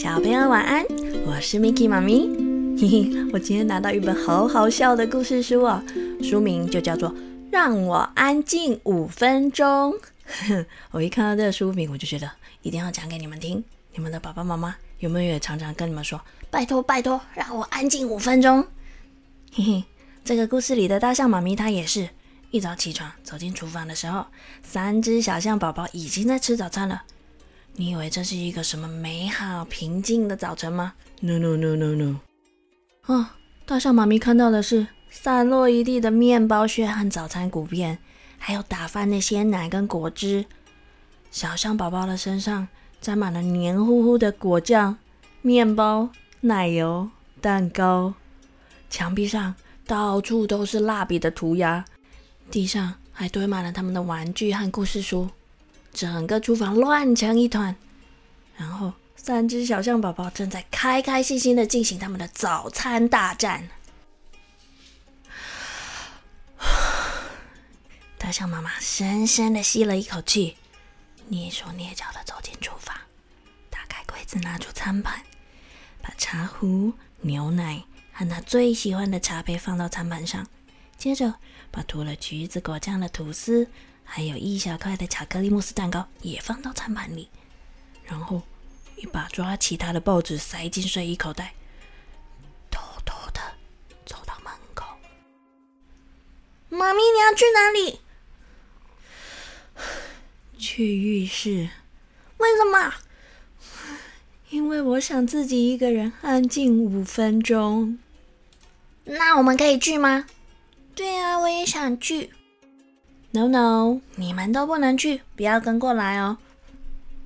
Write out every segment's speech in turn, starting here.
小朋友晚安，我是 Miki 妈咪。嘿嘿，我今天拿到一本好好笑的故事书哦，书名就叫做《让我安静五分钟》。我一看到这个书名，我就觉得一定要讲给你们听。你们的爸爸妈妈有没有也常常跟你们说：“拜托拜托，让我安静五分钟？”嘿嘿，这个故事里的大象妈咪，它也是一早起床走进厨房的时候，三只小象宝宝已经在吃早餐了。你以为这是一个什么美好平静的早晨吗？No no no no no！哦，大象妈咪看到的是散落一地的面包屑和早餐谷片，还有打翻的鲜奶跟果汁。小象宝宝的身上沾满了黏糊糊的果酱、面包、奶油、蛋糕。墙壁上到处都是蜡笔的涂鸦，地上还堆满了他们的玩具和故事书。整个厨房乱成一团，然后三只小象宝宝正在开开心心的进行他们的早餐大战。大象妈妈深深的吸了一口气，蹑手蹑脚的走进厨房，打开柜子，拿出餐盘，把茶壶、牛奶和他最喜欢的茶杯放到餐盘上，接着把涂了橘子果酱的吐司。还有一小块的巧克力慕斯蛋糕也放到餐盘里，然后一把抓起他的报纸塞进睡衣口袋，偷偷的走到门口。妈咪，你要去哪里？去浴室。为什么？因为我想自己一个人安静五分钟。那我们可以去吗？对啊，我也想去。No no，你们都不能去，不要跟过来哦。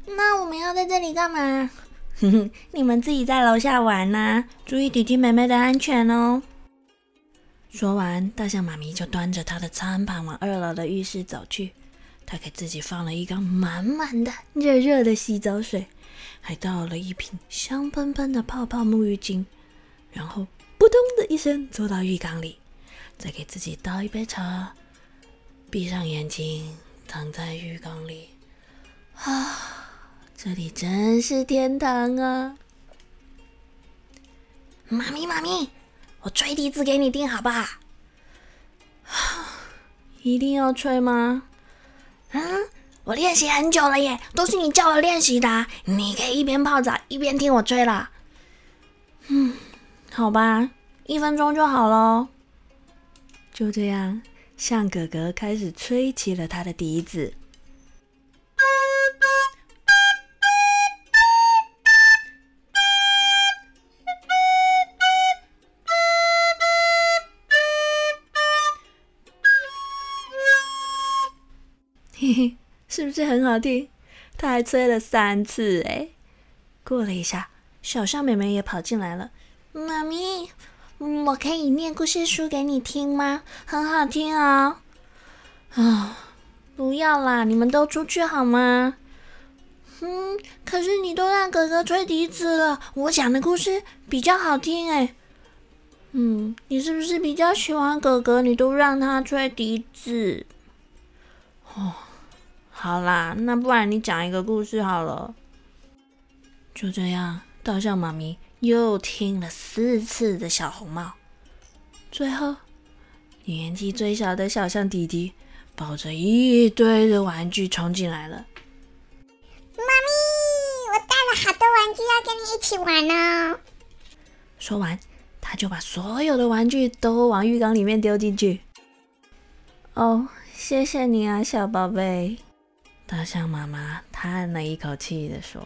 那我们要在这里干嘛？哼哼，你们自己在楼下玩呐，注意弟弟妹妹的安全哦。说完，大象妈咪就端着她的餐盘往二楼的浴室走去。她给自己放了一缸满满的热热的洗澡水，还倒了一瓶香喷喷的泡泡沐浴巾，然后扑通的一声坐到浴缸里，再给自己倒一杯茶。闭上眼睛，躺在浴缸里，啊，这里真是天堂啊！妈咪，妈咪，我吹笛子给你听，好不好？一定要吹吗？嗯，我练习很久了耶，都是你叫我练习的。你可以一边泡澡一边听我吹了。嗯，好吧，一分钟就好了。就这样。象哥哥开始吹起了他的笛子，嘿嘿，是不是很好听？他还吹了三次哎！过了一下，小象妹妹也跑进来了，妈咪。我可以念故事书给你听吗？很好听哦。啊，不要啦，你们都出去好吗？嗯，可是你都让哥哥吹笛子了，我讲的故事比较好听哎。嗯，你是不是比较喜欢哥哥？你都让他吹笛子。哦，好啦，那不然你讲一个故事好了。就这样，大象妈咪。又听了四次的小红帽，最后年纪最小的小象弟弟抱着一堆的玩具冲进来了。妈咪，我带了好多玩具要跟你一起玩呢。说完，他就把所有的玩具都往浴缸里面丢进去。哦，谢谢你啊，小宝贝。大象妈妈叹了一口气的说，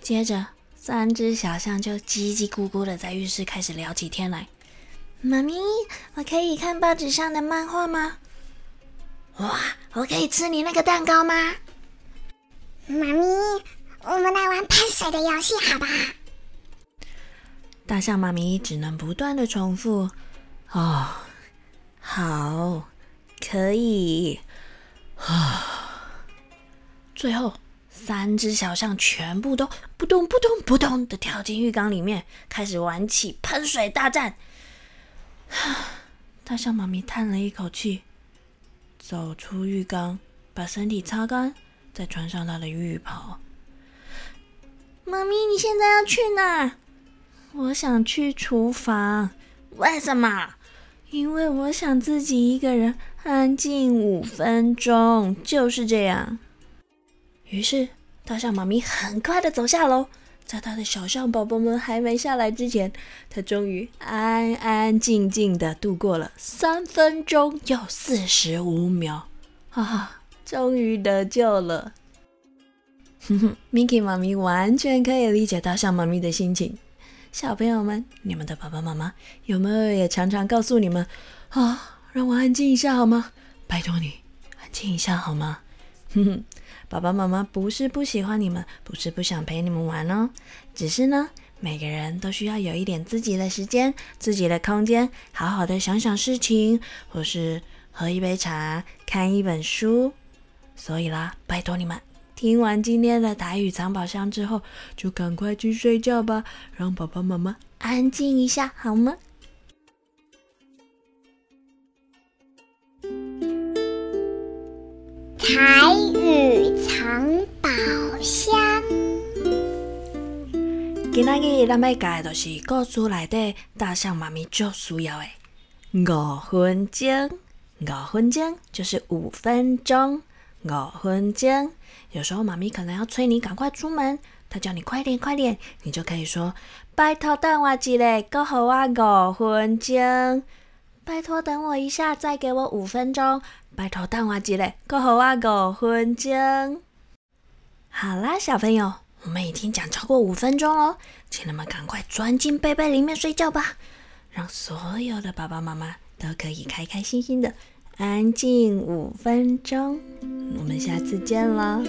接着。三只小象就叽叽咕咕的在浴室开始聊起天来。妈咪，我可以看报纸上的漫画吗？哇，我可以吃你那个蛋糕吗？妈咪，我们来玩喷水的游戏，好吧？大象妈咪只能不断的重复。哦，好，可以。啊，最后。三只小象全部都扑通扑通扑通的跳进浴缸里面，开始玩起喷水大战。大象妈咪叹了一口气，走出浴缸，把身体擦干，再穿上她的浴袍。妈咪，你现在要去哪？我想去厨房。为什么？因为我想自己一个人安静五分钟，就是这样。于是，大象妈咪很快的走下楼，在他的小象宝宝们还没下来之前，他终于安安静静的度过了三分钟又四十五秒，啊，终于得救了。哼哼，Miki 妈咪完全可以理解大象妈咪的心情。小朋友们，你们的爸爸妈妈有没有也常常告诉你们啊，让我安静一下好吗？拜托你安静一下好吗？哼哼。爸爸妈妈不是不喜欢你们，不是不想陪你们玩哦，只是呢，每个人都需要有一点自己的时间、自己的空间，好好的想想事情，或是喝一杯茶、看一本书。所以啦，拜托你们，听完今天的台语藏宝箱之后，就赶快去睡觉吧，让爸爸妈妈安静一下，好吗？台藏宝箱。今仔日咱要教的就是故事内底大象妈咪最需要的五分钟。五分钟就是五分钟。五分钟，有时候妈咪可能要催你赶快出门，她叫你快点快点，你就可以说：拜托等我一下，够好我五分钟。拜托等我一下，再给我五分钟。拜托，等我一下，够好我五分钟。好啦，小朋友，我们已经讲超过五分钟喽，请你们赶快钻进被被里面睡觉吧，让所有的爸爸妈妈都可以开开心心的安静五分钟。我们下次见了。